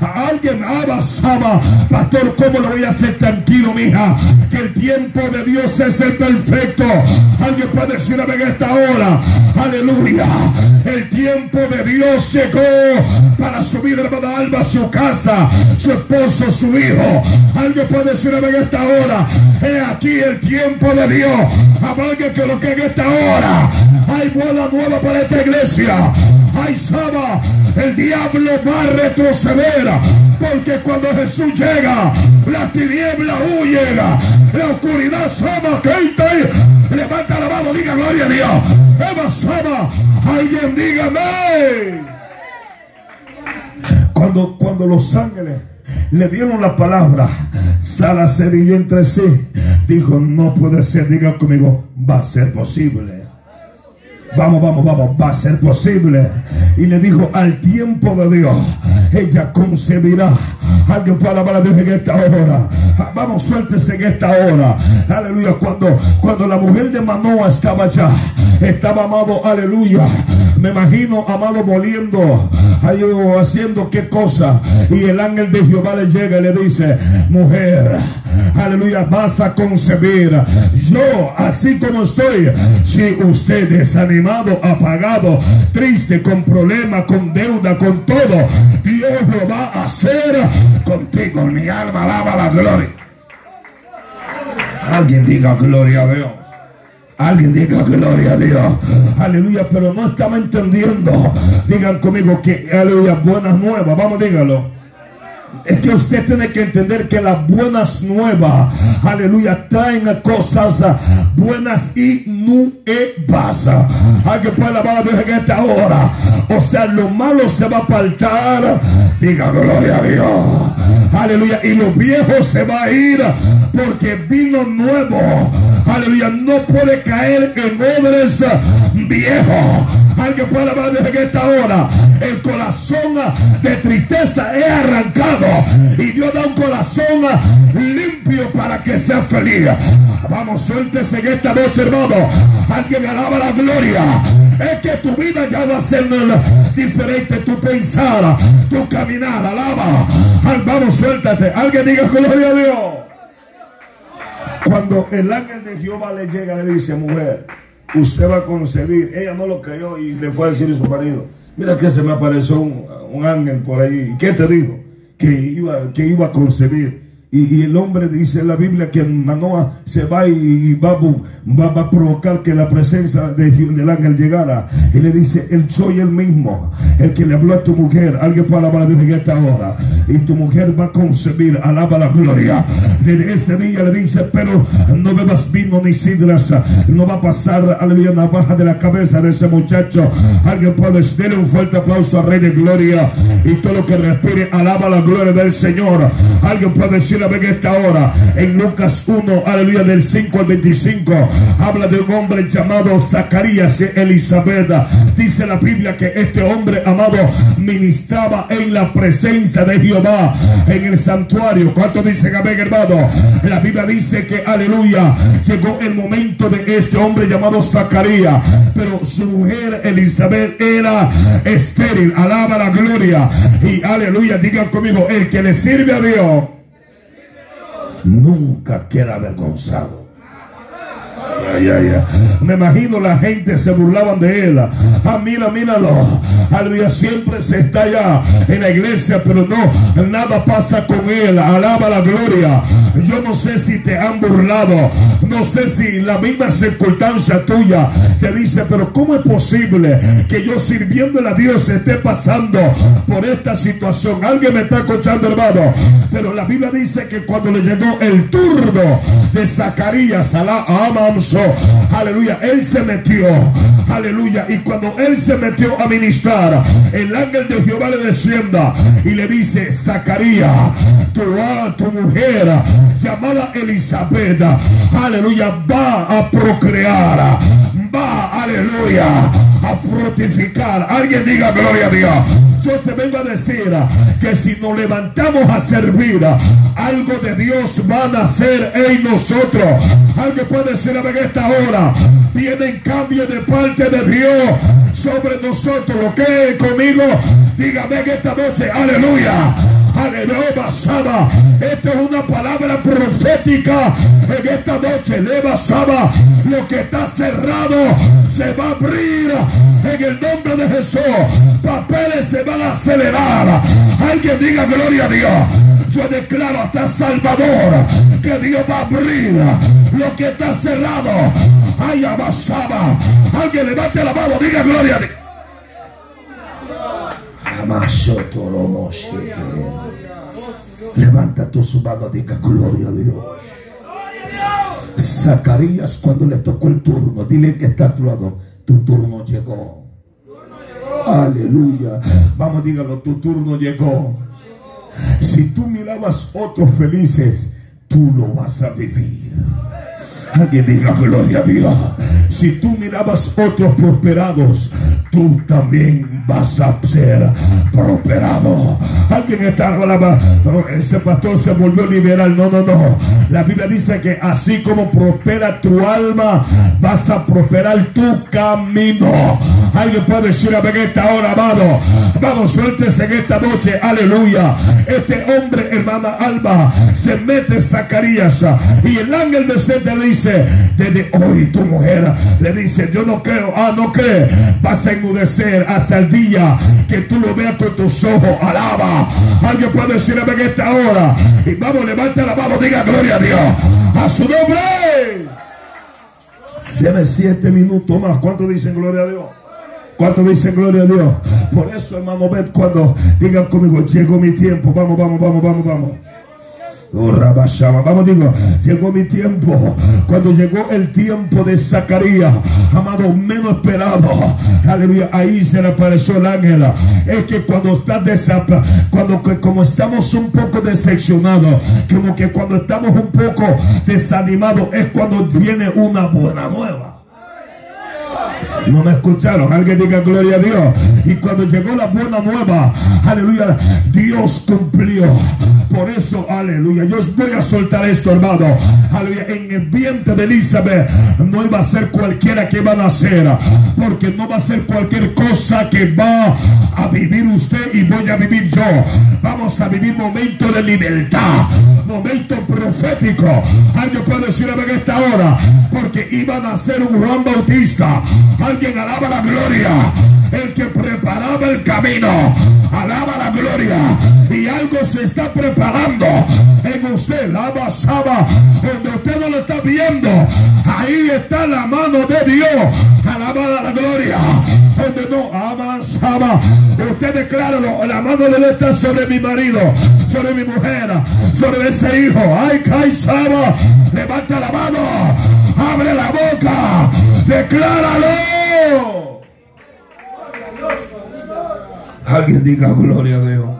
Alguien abasaba, pastor, ¿cómo lo voy a hacer tranquilo, mija? Que el tiempo de Dios es el perfecto. Alguien puede decir en esta hora, aleluya. El tiempo de Dios llegó para subir hermana Alba a su casa, su esposo, su hijo. Alguien puede decir en esta hora, he aquí el tiempo de Dios. Avalga que lo que en esta hora hay bola nueva para esta iglesia. Hay Saba, el diablo va a retroceder. Porque cuando Jesús llega, la tiniebla huye, la oscuridad Saba, levanta la mano, diga gloria a Dios. Eva Saba, alguien dígame. Cuando, cuando los ángeles le dieron la palabra, Sara se yo entre sí, dijo, no puede ser, diga conmigo, va a ser posible. Vamos, vamos, vamos, va a ser posible. Y le dijo, al tiempo de Dios, ella concebirá. Alguien puede alabar a Dios en esta hora. Vamos, suéltese en esta hora. Aleluya. Cuando, cuando la mujer de Manoa estaba allá, estaba amado, aleluya. Me imagino, amado, moliendo, haciendo qué cosa. Y el ángel de Jehová le llega y le dice, mujer, aleluya, vas a concebir. Yo, así como estoy, si usted es animado, apagado, triste, con problemas, con deuda, con todo, Dios lo va a hacer contigo. Mi alma alaba la gloria. Alguien diga gloria a Dios. Alguien diga gloria a Dios. Aleluya, pero no estaba entendiendo. Digan conmigo que, aleluya, buenas nuevas. Vamos, dígalo es que usted tiene que entender que las buenas nuevas, aleluya, traen cosas buenas y nuevas. Alguien puede alabar a Dios en esta hora. O sea, lo malo se va a apartar. Diga gloria a Dios. Aleluya. Y lo viejo se va a ir porque vino nuevo. Aleluya. No puede caer en odres viejos. Alguien puede a Dios en esta hora. El corazón de tristeza es arrancado y Dios da un corazón limpio para que sea feliz. Vamos, suéltese en esta noche, hermano. Alguien alaba la gloria. Es que tu vida ya va a ser diferente. Tu pensar, tu caminar, alaba. Vamos, suéltate. Alguien diga gloria a Dios. Cuando el ángel de Jehová le llega, le dice, mujer, usted va a concebir. Ella no lo creyó y le fue a decir a su marido, mira que se me apareció un, ángel por ahí. ¿Qué te dijo? que iba, que iba a concebir. Y, el hombre dice en la Biblia que Manoa se va y, va, va, a provocar que la presencia de, del ángel llegara. Y le dice, él soy el mismo, el que le habló a tu mujer. Alguien puede alabar a Dios en esta hora. Y tu mujer va a concebir, alaba la gloria. Desde ese día le dice, pero no bebas vino ni sidras. No va a pasar, aleluya, navaja de la cabeza de ese muchacho. Alguien puede darle un fuerte aplauso a Rey de Gloria. Y todo lo que respire, alaba la gloria del Señor. Alguien puede decir la en esta hora. En Lucas 1, aleluya, del 5 al 25, habla de un hombre llamado Zacarías Elizabeth. Dice la Biblia que este hombre amado ministraba en la presencia de Jehová en el santuario. ¿Cuánto dicen amén, hermano? La Biblia dice que, aleluya, llegó el momento de este hombre llamado Zacarías, pero su mujer Elizabeth era estéril. Alaba la gloria. Y aleluya, digan conmigo, el que le sirve a Dios nunca queda avergonzado. Me imagino la gente se burlaban de él. Ah, mira, míralo. Aleluya, siempre se está allá en la iglesia, pero no, nada pasa con él. Alaba la gloria. Yo no sé si te han burlado. No sé si la misma circunstancia tuya te dice, pero ¿cómo es posible que yo sirviendo a Dios esté pasando por esta situación? Alguien me está escuchando, hermano. Pero la Biblia dice que cuando le llegó el turno de Zacarías, a la Aleluya, él se metió. Aleluya, y cuando él se metió a ministrar, el ángel de Jehová le descienda y le dice, Zacarías, tu, tu mujer llamada Elizabeth, aleluya, va a procrear, va, aleluya, a fructificar. Alguien diga gloria a Dios. Yo te vengo a decir que si nos levantamos a servir, algo de Dios va a nacer en nosotros. Alguien puede decir a esta hora, viene cambio de parte de Dios sobre nosotros. Lo que conmigo, dígame que esta noche, aleluya. Aleluya. Esta es una palabra profética en esta noche. Leva Saba. Lo que está cerrado se va a abrir en el nombre de Jesús. Papeles se van a acelerar. Alguien diga gloria a Dios. Yo declaro hasta Salvador que Dios va a abrir lo que está cerrado. Ay, abasaba. Alguien levante la mano, diga gloria a Dios. Levanta tu mano, diga gloria a Dios. Zacarías cuando le tocó el turno, dile que está a tu lado, tu turno llegó. Aleluya. Vamos, dígalo, tu turno llegó. Si tú mirabas otros felices, tú lo vas a vivir. Alguien diga gloria a Dios. Si tú mirabas otros prosperados, tú también vas a ser prosperado. Alguien está hablando, ese pastor se volvió liberal. No, no, no. La Biblia dice que así como prospera tu alma, vas a prosperar tu camino. Alguien puede decir a esta hora, amado. Vamos, suéltese en esta noche. Aleluya. Este hombre, hermana Alba, se mete en Zacarías y el ángel de Sete le dice: Desde hoy tu mujer le dice: Yo no creo, ah, no cree, vas a enmudecer hasta el día que tú lo veas con tus ojos. Alaba. Alguien puede decir en esta hora. Y vamos, levanta la mano, diga gloria a Dios. A su nombre. Debe siete minutos más. ¿Cuánto dicen gloria a Dios? ¿Cuánto dicen gloria a Dios? Por eso, hermano, ved cuando digan conmigo, llegó mi tiempo. Vamos, vamos, vamos, vamos, vamos. Oh, Vamos, digo, llegó mi tiempo. Cuando llegó el tiempo de Zacarías, amado, menos esperado. Aleluya, ahí se le apareció el ángel. Es que cuando está desapa, cuando como estamos un poco decepcionados, como que cuando estamos un poco desanimados, es cuando viene una buena nueva. No me escucharon. Alguien diga gloria a Dios. Y cuando llegó la buena nueva, aleluya, Dios cumplió. Por eso, aleluya, yo voy a soltar esto, hermano. Aleluya, en el vientre de Elizabeth no iba a ser cualquiera que va a nacer. Porque no va a ser cualquier cosa que va a vivir usted y voy a vivir yo. Vamos a vivir momentos de libertad. Momento profético. Alguien puede decir en esta hora. Porque iba a nacer un Juan Bautista. Alguien alaba la gloria. El que preparaba el camino. Alaba la gloria. Y algo se está preparando en usted. La basaba. Donde usted no lo está viendo. Ahí está la mano de Dios. Alaba la gloria. Donde no avanzaba. Usted decláralo. La mano de Dios está sobre mi marido. Sobre mi mujer. Sobre ese hijo. Ay, caizaba. Levanta la mano. Abre la boca. Decláralo. Alguien diga gloria a Dios.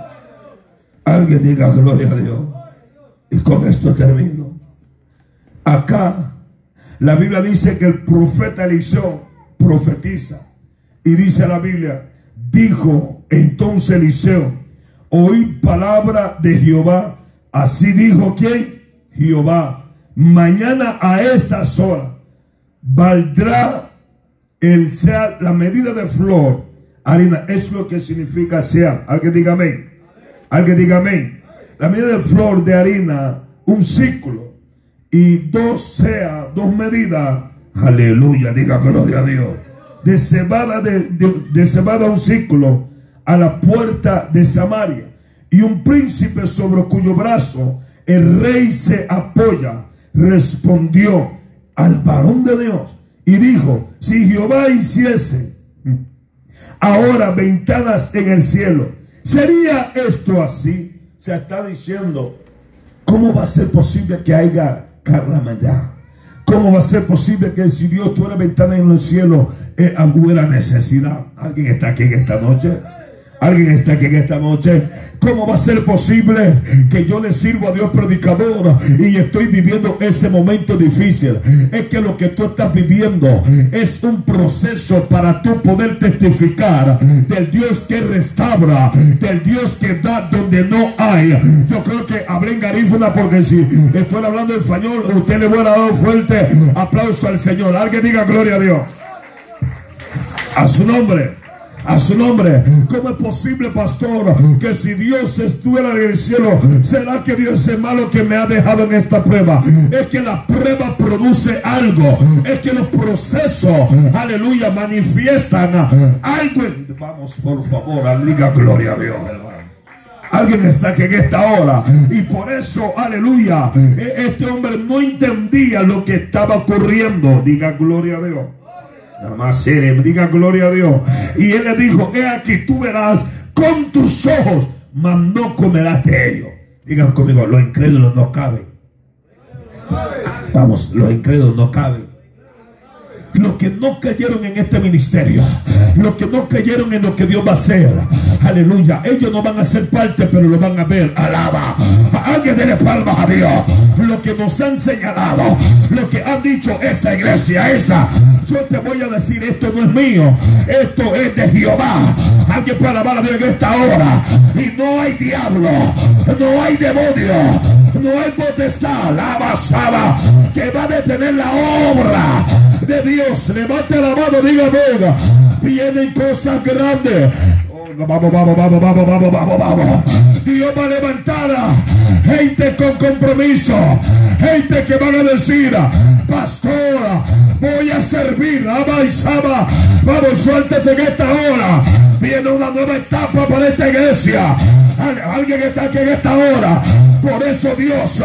Alguien diga gloria a Dios. Y con esto termino. Acá la Biblia dice que el profeta Eliseo profetiza. Y dice la Biblia, dijo entonces Eliseo, oí palabra de Jehová. Así dijo quién? Jehová. Mañana a estas horas valdrá el sea la medida de flor, harina, es lo que significa sea. Alguien diga amén. Alguien diga amén. La medida de flor de harina, un ciclo. Y dos sea, dos medidas. Aleluya, diga gloria a Dios. De cebada, de, de cebada un ciclo a la puerta de Samaria. Y un príncipe sobre cuyo brazo el rey se apoya, respondió al varón de Dios y dijo, si Jehová hiciese ahora ventanas en el cielo, ¿sería esto así? Se está diciendo, ¿cómo va a ser posible que haya calamidad? ¿Cómo va a ser posible que si Dios tuviera ventana en el cielo, eh, hubiera necesidad? ¿Alguien está aquí en esta noche? Alguien está aquí en esta noche. ¿Cómo va a ser posible que yo le sirvo a Dios predicador y estoy viviendo ese momento difícil? Es que lo que tú estás viviendo es un proceso para tú poder testificar del Dios que restaura, del Dios que da donde no hay. Yo creo que hablé en garífuna porque si estoy hablando en español, usted le voy a dar un fuerte aplauso al Señor. Alguien diga gloria a Dios. A su nombre a su nombre. ¿Cómo es posible, pastor, que si Dios estuviera en el cielo, será que Dios es malo que me ha dejado en esta prueba? Es que la prueba produce algo. Es que los procesos, aleluya, manifiestan algo. Vamos, por favor, diga gloria a Dios, hermano. Alguien está aquí en esta hora. Y por eso, aleluya, e-, este hombre no entendía lo que estaba ocurriendo. Diga gloria a Dios. Más diga gloria a Dios. Y él le dijo, he aquí, tú verás con tus ojos, mas no comerás de ellos. Digan conmigo, los incrédulos no caben. Vamos, los incrédulos no caben. Los que no creyeron en este ministerio, los que no creyeron en lo que Dios va a hacer, aleluya, ellos no van a ser parte, pero lo van a ver. Alaba, alguien dele palmas a Dios. Lo que nos han señalado, lo que han dicho esa iglesia, esa, yo te voy a decir, esto no es mío, esto es de Jehová. Alguien puede alabar a Dios en esta hora. Y no hay diablo, no hay demonio, no hay potestad, la basada que va a detener la obra de Dios. Levante la mano, diga venga. Vienen cosas grandes. vamos, vamos, vamos, vamos, vamos, vamos, vamos. Dios va a levantar gente con compromiso. Gente que van a decir, pastora, voy a servir. Saba. Vamos, suéltate en esta hora. Viene una nueva etapa para esta iglesia. Alguien está aquí en esta hora. Por eso Dios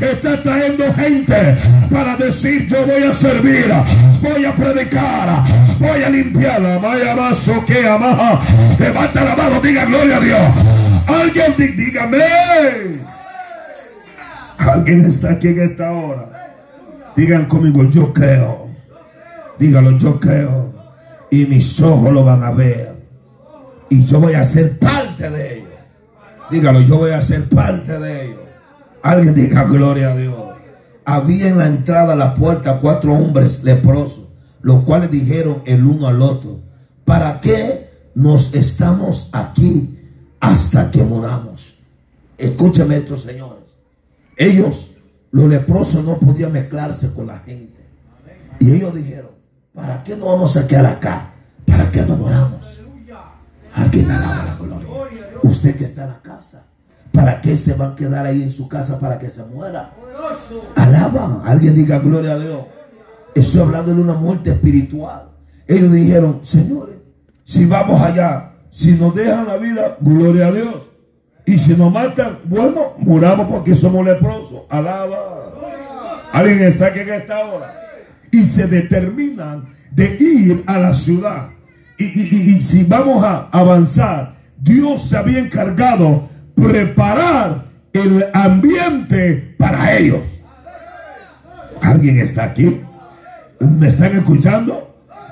está trayendo gente para decir yo voy a servir, voy a predicar, voy a limpiar. Maya vaso que amaja. Levanta la mano, diga gloria a Dios. Alguien dígame. Alguien está aquí en esta hora. Digan conmigo, yo creo. Dígalo, yo creo. Y mis ojos lo van a ver. Y yo voy a ser parte de ellos. Dígalo, yo voy a ser parte de ellos. Alguien diga gloria a Dios. Había en la entrada a la puerta cuatro hombres leprosos, los cuales dijeron el uno al otro, ¿para qué nos estamos aquí hasta que moramos? Escúcheme esto, señores. Ellos, los leprosos, no podían mezclarse con la gente. Y ellos dijeron, ¿para qué nos vamos a quedar acá? ¿Para que no moramos? Alguien alaba la gloria. Usted que está en la casa ¿Para qué se va a quedar ahí en su casa para que se muera? Alaba. Alguien diga gloria a Dios. Estoy hablando de una muerte espiritual. Ellos dijeron, señores, si vamos allá, si nos dejan la vida, gloria a Dios. Y si nos matan, bueno, muramos porque somos leprosos. Alaba. Alguien está aquí en esta hora. Y se determinan de ir a la ciudad. Y, y si vamos a avanzar, Dios se había encargado preparar el ambiente para ellos. ¿Alguien está aquí? ¿Me están escuchando?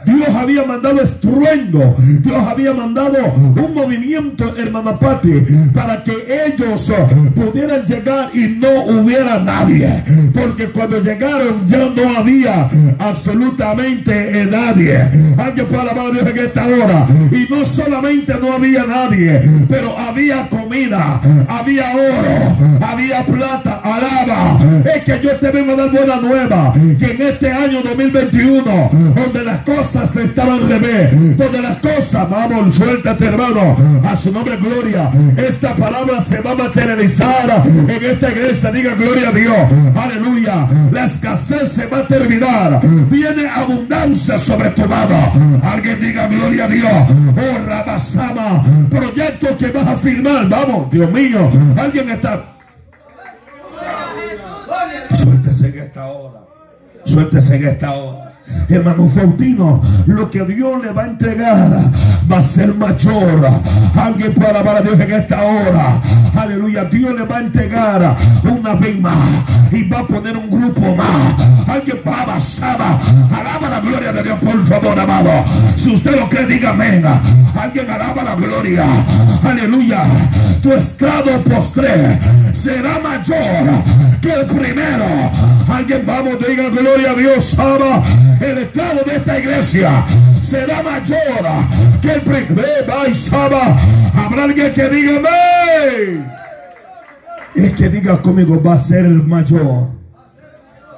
Dios había mandado estruendo. Dios había mandado un movimiento, hermana Pati, para que ellos pudieran llegar y no hubiera nadie. Porque cuando llegaron ya no había absolutamente nadie. Alguien puede alabar a Dios en esta hora. Y no solamente no había nadie, pero había comida, había oro, había plata. Alaba. Es que yo te vengo a dar buena nueva. Que en este año 2021, donde las cosas se estaban revés. Donde las cosas, vamos, suéltate hermano. A su nombre, gloria. Esta palabra se va a materializar en esta iglesia. Diga gloria a Dios. Aleluya. La escasez se va a terminar. Viene abundancia sobre tu mano. Alguien diga gloria a Dios. Oh, Rabasama. Proyecto que vas a firmar. Vamos, Dios mío. Alguien está. Suéltese en esta hora. Suéltese en esta hora hermano Fautino, lo que Dios le va a entregar va a ser mayor. Alguien puede alabar a Dios en esta hora. Aleluya. Dios le va a entregar una vez más y va a poner un grupo más. Alguien baba, saba. Alaba la gloria de Dios, por favor, amado. Si usted lo cree, diga amén. Alguien alaba la gloria. Aleluya. Tu estado postre será mayor que el primero. Alguien vamos, diga gloria a Dios, ama. El estado de esta iglesia será mayor que el primero. Y Saba. Habrá alguien que diga amén. Es que diga conmigo, va a ser el mayor.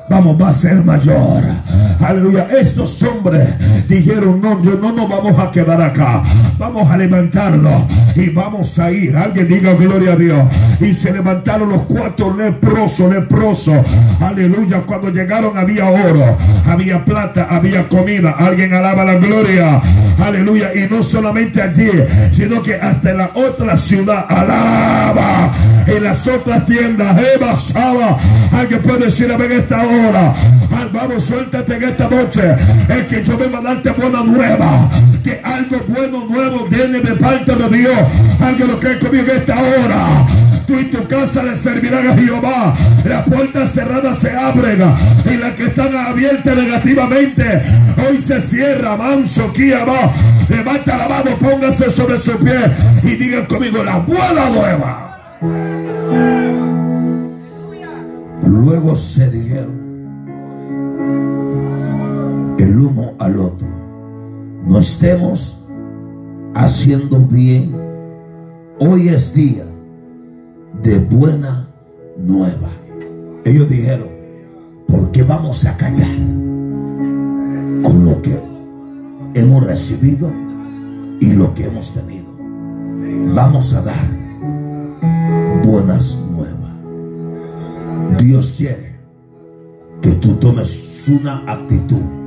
Vamos, va a ser mayor. Aleluya. Estos hombres dijeron, no, yo no nos vamos a quedar acá. Vamos a levantarnos y vamos a ir. Alguien diga gloria a Dios. Y se levantaron los cuatro leprosos, leprosos. Aleluya. Cuando llegaron había oro, había plata, había comida. Alguien alaba la gloria. Aleluya. Y no solamente allí, sino que hasta en la otra ciudad. Alaba. En las otras tiendas. Alguien puede decir, a ver esta hora ahora. Vamos, suéltate en esta noche. Es que yo vengo a darte buena nueva. Que algo bueno, nuevo viene de parte de Dios. Alguien lo que conmigo en esta hora. Tú y tu casa le servirán a Jehová. Las puertas cerradas se abren. Y las que están abiertas negativamente, hoy se cierra. Manso, va. Levanta la mano, póngase sobre su pie. Y digan conmigo la buena nueva. Luego se dijeron el uno al otro. No estemos haciendo bien. Hoy es día de buena nueva. Ellos dijeron, ¿por qué vamos a callar con lo que hemos recibido y lo que hemos tenido? Vamos a dar buenas nuevas. Dios quiere que tú tomes una actitud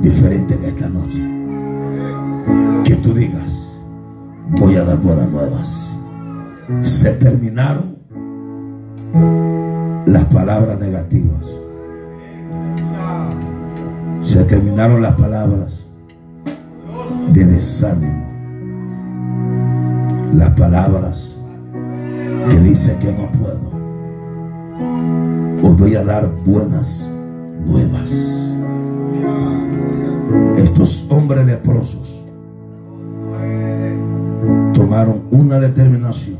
diferente en esta noche. Que tú digas, voy a dar buenas nuevas. Se terminaron las palabras negativas. Se terminaron las palabras de desánimo. Las palabras que dicen que no puedo. Os voy a dar buenas nuevas estos hombres leprosos tomaron una determinación.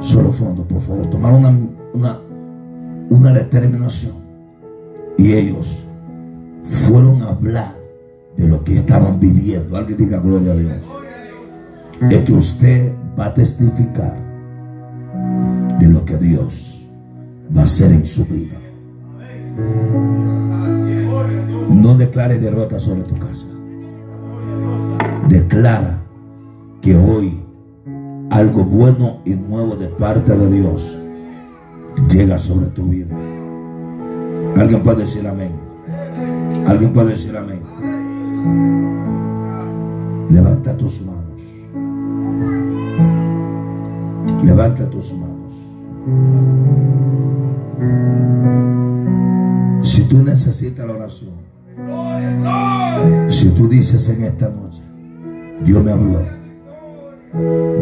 Solo fondo, por favor. Tomaron una, una, una determinación. Y ellos fueron a hablar de lo que estaban viviendo. Alguien diga gloria a Dios. Es que usted va a testificar de lo que Dios va a hacer en su vida. No declare derrota sobre tu casa. Declara que hoy algo bueno y nuevo de parte de Dios llega sobre tu vida. Alguien puede decir amén. Alguien puede decir amén. Levanta tus manos. Levanta tus manos. Si tú necesitas la oración, si tú dices en esta noche, Dios me habló,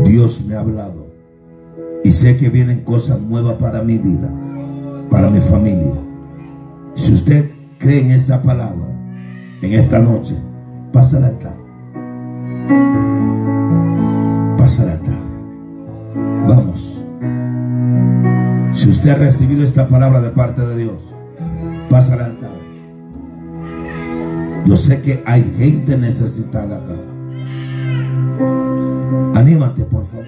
Dios me ha hablado y sé que vienen cosas nuevas para mi vida, para mi familia. Si usted cree en esta palabra, en esta noche, pasa al altar. Pasa al altar. Vamos. Si usted ha recibido esta palabra de parte de Dios, Pasa al altar. Yo sé que hay gente necesitada acá. Anímate, por favor.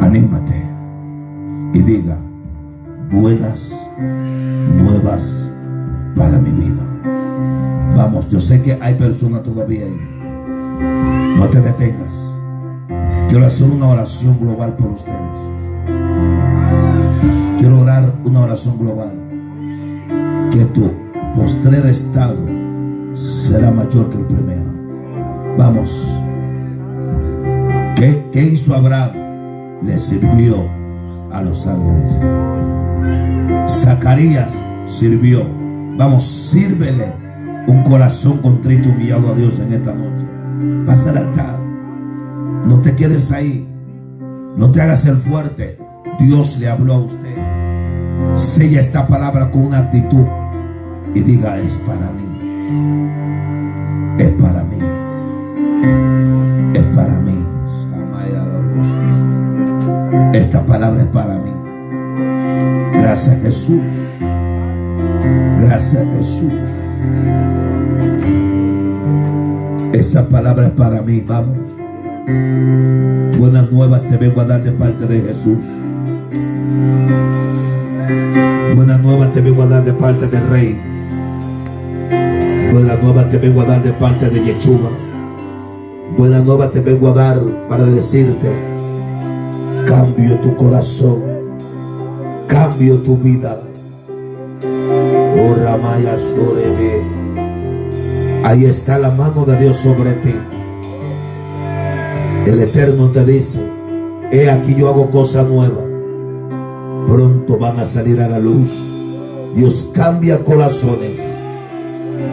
Anímate y diga buenas nuevas para mi vida. Vamos, yo sé que hay personas todavía ahí. No te detengas. Quiero hacer una oración global por ustedes. Quiero orar una oración global. Que tu postrer estado será mayor que el primero. Vamos. ¿Qué, qué hizo Abraham? Le sirvió a los ángeles. Zacarías sirvió. Vamos, sírvele un corazón contrito humillado a Dios en esta noche. Pasa al altar. No te quedes ahí. No te hagas el fuerte. Dios le habló a usted. Sella esta palabra con una actitud y diga, es para mí. Es para mí. Es para mí. Esta palabra es para mí. Gracias Jesús. Gracias Jesús. Esa palabra es para mí. Vamos. Buenas nuevas te vengo a dar de parte de Jesús. Buenas nuevas te vengo a dar de parte del Rey. Buenas nuevas te vengo a dar de parte de Yeshua. Buenas nuevas te vengo a dar para decirte, cambio tu corazón, cambio tu vida. Oh Ramaya Ahí está la mano de Dios sobre ti. El Eterno te dice, he aquí yo hago cosa nueva. Pronto van a salir a la luz. Dios cambia corazones.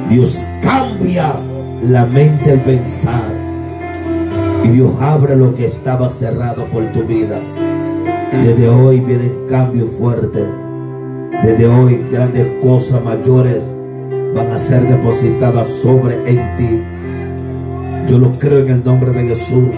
Dios cambia la mente al pensar. Y Dios abre lo que estaba cerrado por tu vida. Desde hoy vienen cambios fuertes. Desde hoy grandes cosas mayores van a ser depositadas sobre en ti. Yo lo creo en el nombre de Jesús.